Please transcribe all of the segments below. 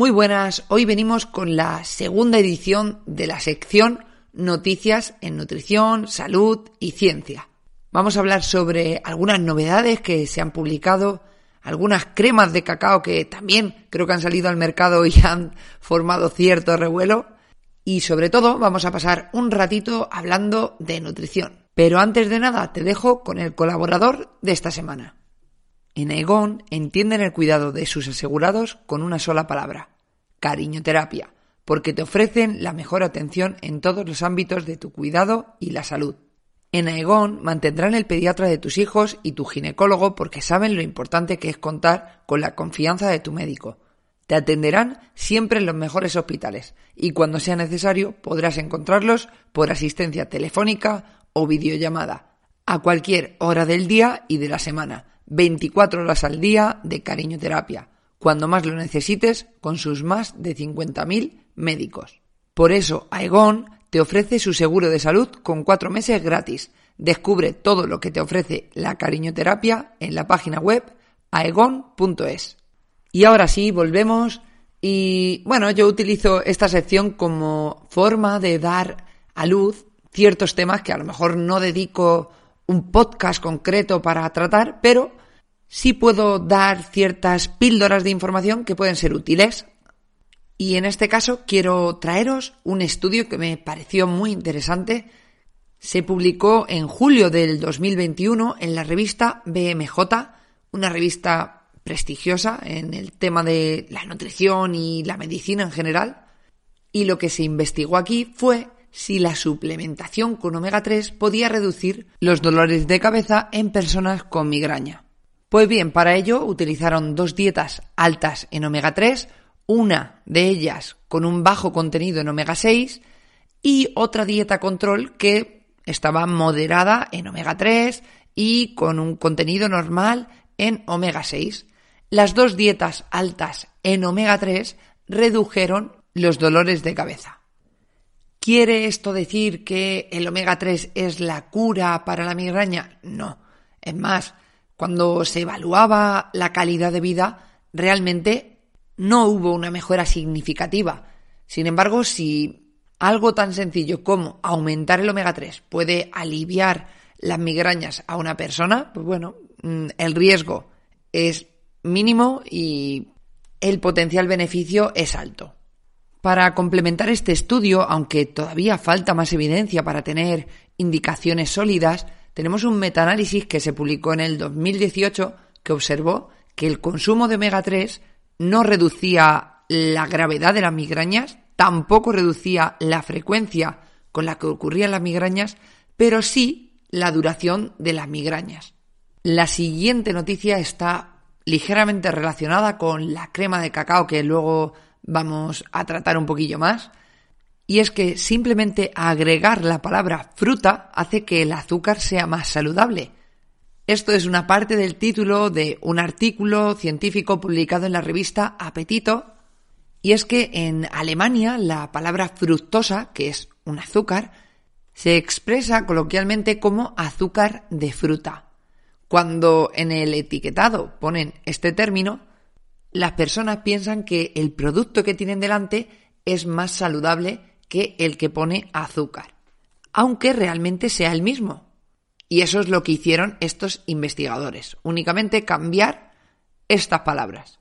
Muy buenas, hoy venimos con la segunda edición de la sección Noticias en Nutrición, Salud y Ciencia. Vamos a hablar sobre algunas novedades que se han publicado, algunas cremas de cacao que también creo que han salido al mercado y han formado cierto revuelo. Y sobre todo vamos a pasar un ratito hablando de nutrición. Pero antes de nada te dejo con el colaborador de esta semana. En Aegon entienden el cuidado de sus asegurados con una sola palabra, cariñoterapia, porque te ofrecen la mejor atención en todos los ámbitos de tu cuidado y la salud. En Aegon mantendrán el pediatra de tus hijos y tu ginecólogo porque saben lo importante que es contar con la confianza de tu médico. Te atenderán siempre en los mejores hospitales y cuando sea necesario podrás encontrarlos por asistencia telefónica o videollamada a cualquier hora del día y de la semana 24 horas al día de cariñoterapia, cuando más lo necesites, con sus más de 50.000 médicos. Por eso, Aegon te ofrece su seguro de salud con cuatro meses gratis. Descubre todo lo que te ofrece la cariñoterapia en la página web aegon.es. Y ahora sí, volvemos y bueno, yo utilizo esta sección como forma de dar a luz ciertos temas que a lo mejor no dedico un podcast concreto para tratar, pero sí puedo dar ciertas píldoras de información que pueden ser útiles. Y en este caso quiero traeros un estudio que me pareció muy interesante. Se publicó en julio del 2021 en la revista BMJ, una revista prestigiosa en el tema de la nutrición y la medicina en general. Y lo que se investigó aquí fue si la suplementación con omega 3 podía reducir los dolores de cabeza en personas con migraña. Pues bien, para ello utilizaron dos dietas altas en omega 3, una de ellas con un bajo contenido en omega 6 y otra dieta control que estaba moderada en omega 3 y con un contenido normal en omega 6. Las dos dietas altas en omega 3 redujeron los dolores de cabeza. ¿Quiere esto decir que el omega 3 es la cura para la migraña? No. Es más, cuando se evaluaba la calidad de vida, realmente no hubo una mejora significativa. Sin embargo, si algo tan sencillo como aumentar el omega 3 puede aliviar las migrañas a una persona, pues bueno, mm, el riesgo es mínimo y el potencial beneficio es alto. Para complementar este estudio, aunque todavía falta más evidencia para tener indicaciones sólidas, tenemos un metaanálisis que se publicó en el 2018 que observó que el consumo de omega 3 no reducía la gravedad de las migrañas, tampoco reducía la frecuencia con la que ocurrían las migrañas, pero sí la duración de las migrañas. La siguiente noticia está ligeramente relacionada con la crema de cacao que luego vamos a tratar un poquillo más. Y es que simplemente agregar la palabra fruta hace que el azúcar sea más saludable. Esto es una parte del título de un artículo científico publicado en la revista Apetito. Y es que en Alemania la palabra fructosa, que es un azúcar, se expresa coloquialmente como azúcar de fruta. Cuando en el etiquetado ponen este término, las personas piensan que el producto que tienen delante es más saludable que el que pone azúcar, aunque realmente sea el mismo. Y eso es lo que hicieron estos investigadores, únicamente cambiar estas palabras.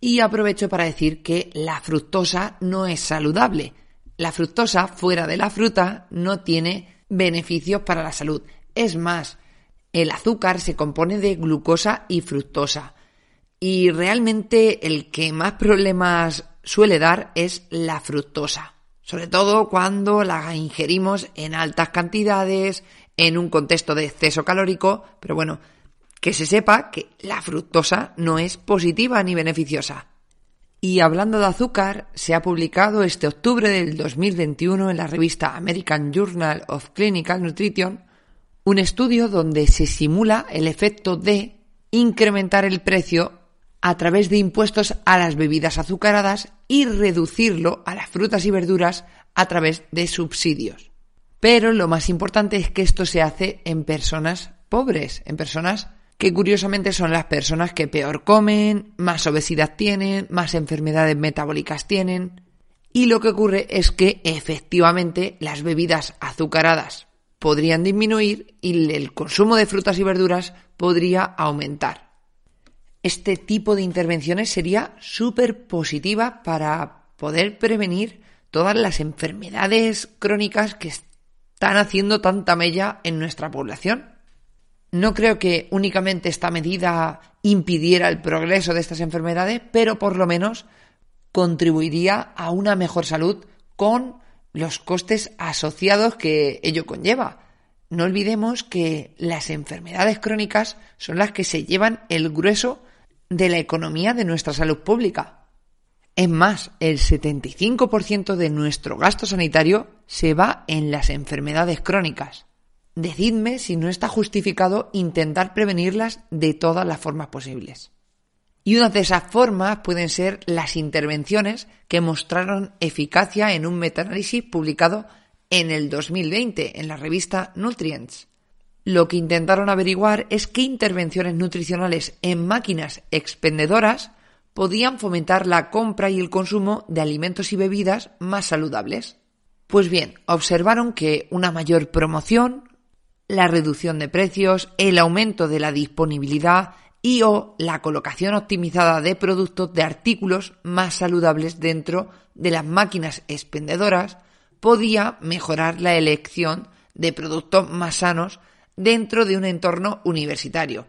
Y aprovecho para decir que la fructosa no es saludable. La fructosa fuera de la fruta no tiene beneficios para la salud. Es más, el azúcar se compone de glucosa y fructosa. Y realmente el que más problemas suele dar es la fructosa. Sobre todo cuando la ingerimos en altas cantidades, en un contexto de exceso calórico, pero bueno, que se sepa que la fructosa no es positiva ni beneficiosa. Y hablando de azúcar, se ha publicado este octubre del 2021 en la revista American Journal of Clinical Nutrition un estudio donde se simula el efecto de incrementar el precio a través de impuestos a las bebidas azucaradas y reducirlo a las frutas y verduras a través de subsidios. Pero lo más importante es que esto se hace en personas pobres, en personas que curiosamente son las personas que peor comen, más obesidad tienen, más enfermedades metabólicas tienen. Y lo que ocurre es que efectivamente las bebidas azucaradas podrían disminuir y el consumo de frutas y verduras podría aumentar. Este tipo de intervenciones sería súper positiva para poder prevenir todas las enfermedades crónicas que están haciendo tanta mella en nuestra población. No creo que únicamente esta medida impidiera el progreso de estas enfermedades, pero por lo menos contribuiría a una mejor salud con los costes asociados que ello conlleva. No olvidemos que las enfermedades crónicas son las que se llevan el grueso de la economía de nuestra salud pública. Es más, el 75% de nuestro gasto sanitario se va en las enfermedades crónicas. Decidme si no está justificado intentar prevenirlas de todas las formas posibles. Y una de esas formas pueden ser las intervenciones que mostraron eficacia en un metaanálisis publicado en el 2020 en la revista Nutrients. Lo que intentaron averiguar es qué intervenciones nutricionales en máquinas expendedoras podían fomentar la compra y el consumo de alimentos y bebidas más saludables. Pues bien, observaron que una mayor promoción, la reducción de precios, el aumento de la disponibilidad y o la colocación optimizada de productos de artículos más saludables dentro de las máquinas expendedoras podía mejorar la elección de productos más sanos dentro de un entorno universitario,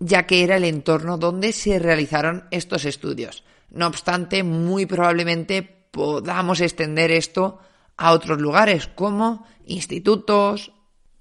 ya que era el entorno donde se realizaron estos estudios. No obstante, muy probablemente podamos extender esto a otros lugares como institutos,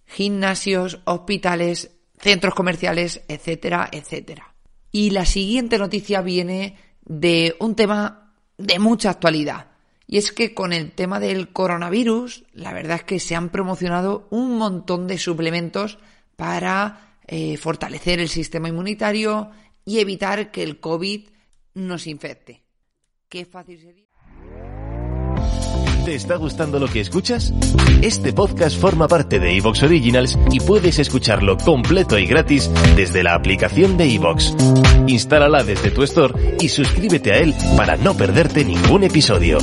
gimnasios, hospitales, centros comerciales, etcétera, etcétera. Y la siguiente noticia viene de un tema de mucha actualidad. Y es que con el tema del coronavirus, la verdad es que se han promocionado un montón de suplementos para eh, fortalecer el sistema inmunitario y evitar que el COVID nos infecte. Qué fácil sería. ¿Te está gustando lo que escuchas? Este podcast forma parte de Evox Originals y puedes escucharlo completo y gratis desde la aplicación de Evox. Instálala desde tu store y suscríbete a él para no perderte ningún episodio.